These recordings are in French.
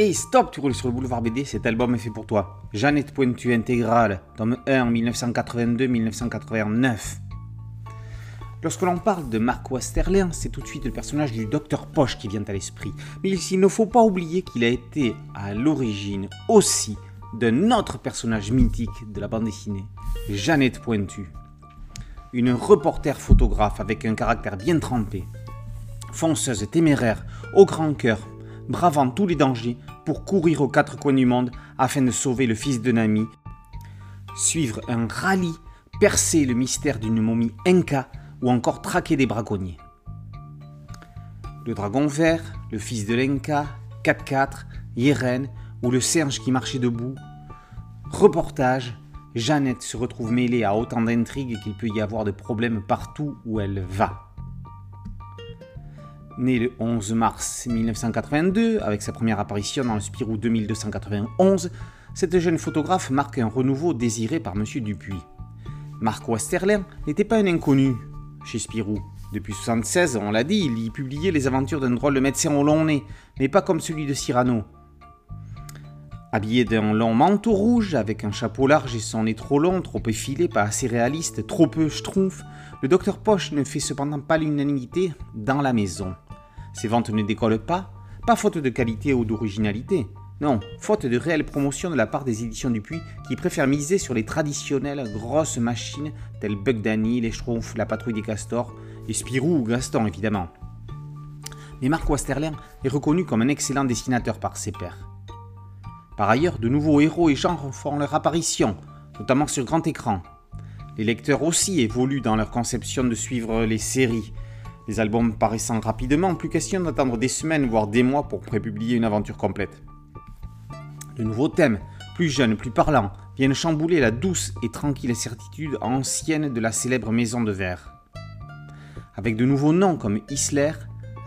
Et stop, tu roules sur le boulevard BD, cet album est fait pour toi. Jeannette Pointu intégrale, tome 1, 1982-1989. Lorsque l'on parle de Marc Westerlin, c'est tout de suite le personnage du docteur Poche qui vient à l'esprit. Mais il ne faut pas oublier qu'il a été à l'origine aussi d'un autre personnage mythique de la bande dessinée, Jeannette Pointu. Une reporter photographe avec un caractère bien trempé, fonceuse téméraire, au grand cœur, bravant tous les dangers pour courir aux quatre coins du monde afin de sauver le fils d'un ami, suivre un rallye, percer le mystère d'une momie inca ou encore traquer des braconniers. Le dragon vert, le fils de l'Inca, 4-4, Yeren ou le singe qui marchait debout. Reportage, Jeannette se retrouve mêlée à autant d'intrigues qu'il peut y avoir de problèmes partout où elle va. Né le 11 mars 1982, avec sa première apparition dans le Spirou 2291, cette jeune photographe marque un renouveau désiré par M. Dupuis. Marc Westerlin n'était pas un inconnu chez Spirou. Depuis 1976, on l'a dit, il y publiait les aventures d'un drôle de médecin au long nez, mais pas comme celui de Cyrano. Habillé d'un long manteau rouge, avec un chapeau large et son nez trop long, trop effilé, pas assez réaliste, trop peu schtroumpf, le docteur Poche ne fait cependant pas l'unanimité dans la maison. Ses ventes ne décollent pas, pas faute de qualité ou d'originalité, non, faute de réelle promotion de la part des éditions Dupuis qui préfèrent miser sur les traditionnelles grosses machines telles Bug Danny, les Schtroumpfs, la Patrouille des Castors, et Spirou ou Gaston évidemment. Mais Marc Westerlin est reconnu comme un excellent dessinateur par ses pairs. Par ailleurs, de nouveaux héros et genres font leur apparition, notamment sur grand écran. Les lecteurs aussi évoluent dans leur conception de suivre les séries, les albums paraissant rapidement, plus question d'attendre des semaines voire des mois pour prépublier une aventure complète. De nouveaux thèmes, plus jeunes, plus parlants, viennent chambouler la douce et tranquille certitude ancienne de la célèbre maison de verre. Avec de nouveaux noms comme Isler,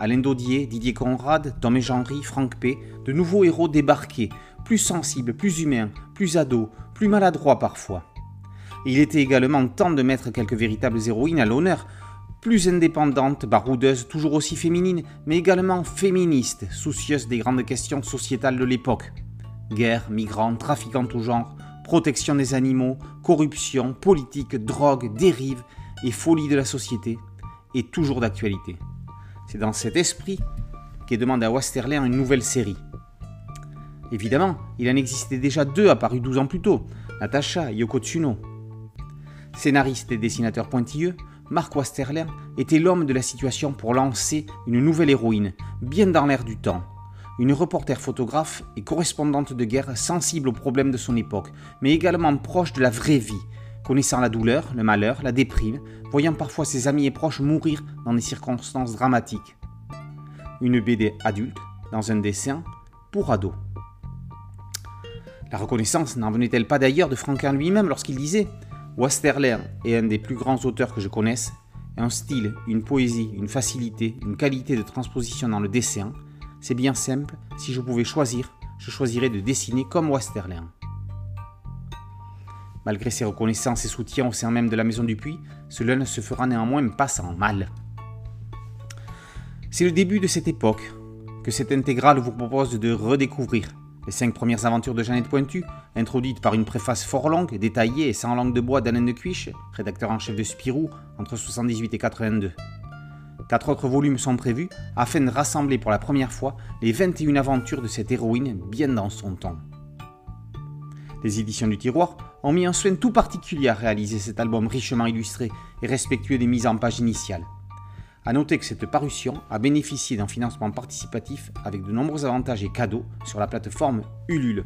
Alain Daudier, Didier Conrad, Tom et Jean-Ry, Franck P, de nouveaux héros débarqués, plus sensibles, plus humains, plus ados, plus maladroits parfois. il était également temps de mettre quelques véritables héroïnes à l'honneur plus indépendante, baroudeuse, toujours aussi féminine, mais également féministe, soucieuse des grandes questions sociétales de l'époque. Guerre, migrants, trafic en tout genre, protection des animaux, corruption, politique, drogue, dérive et folie de la société, et toujours d'actualité. C'est dans cet esprit qu'est demandé à Westerlin une nouvelle série. Évidemment, il en existait déjà deux apparus 12 ans plus tôt, Natacha et Yoko Tsuno. Scénariste et dessinateur pointilleux, Mark Westerler était l'homme de la situation pour lancer une nouvelle héroïne, bien dans l'air du temps. Une reporter photographe et correspondante de guerre sensible aux problèmes de son époque, mais également proche de la vraie vie, connaissant la douleur, le malheur, la déprime, voyant parfois ses amis et proches mourir dans des circonstances dramatiques. Une BD adulte, dans un dessin, pour ados. La reconnaissance n'en venait-elle pas d'ailleurs de Franquin lui-même lorsqu'il disait Westerler est un des plus grands auteurs que je connaisse. Un style, une poésie, une facilité, une qualité de transposition dans le dessin. C'est bien simple, si je pouvais choisir, je choisirais de dessiner comme Westerler. Malgré ses reconnaissances et soutiens au sein même de la maison du puits, cela ne se fera néanmoins pas sans mal. C'est le début de cette époque que cette intégrale vous propose de redécouvrir les cinq premières aventures de Jeannette Pointu, introduites par une préface fort longue, détaillée et sans langue de bois d'Alain de Cuiche, rédacteur en chef de Spirou, entre 78 et 82. Quatre autres volumes sont prévus afin de rassembler pour la première fois les 21 aventures de cette héroïne bien dans son temps. Les éditions du tiroir ont mis un soin tout particulier à réaliser cet album richement illustré et respectueux des mises en page initiales. A noter que cette parution a bénéficié d'un financement participatif avec de nombreux avantages et cadeaux sur la plateforme Ulule,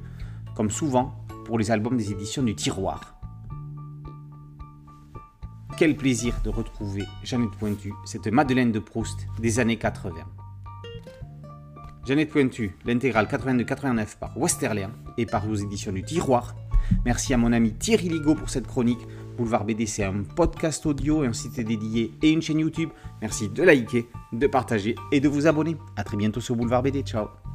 comme souvent pour les albums des éditions du tiroir. Quel plaisir de retrouver Jeannette Pointu, cette Madeleine de Proust des années 80. Jeannette Pointu, l'intégrale 82-89 par Westerlin et par aux éditions du Tiroir. Merci à mon ami Thierry Ligo pour cette chronique. Boulevard BD, c'est un podcast audio et un site dédié et une chaîne YouTube. Merci de liker, de partager et de vous abonner. A très bientôt sur Boulevard BD. Ciao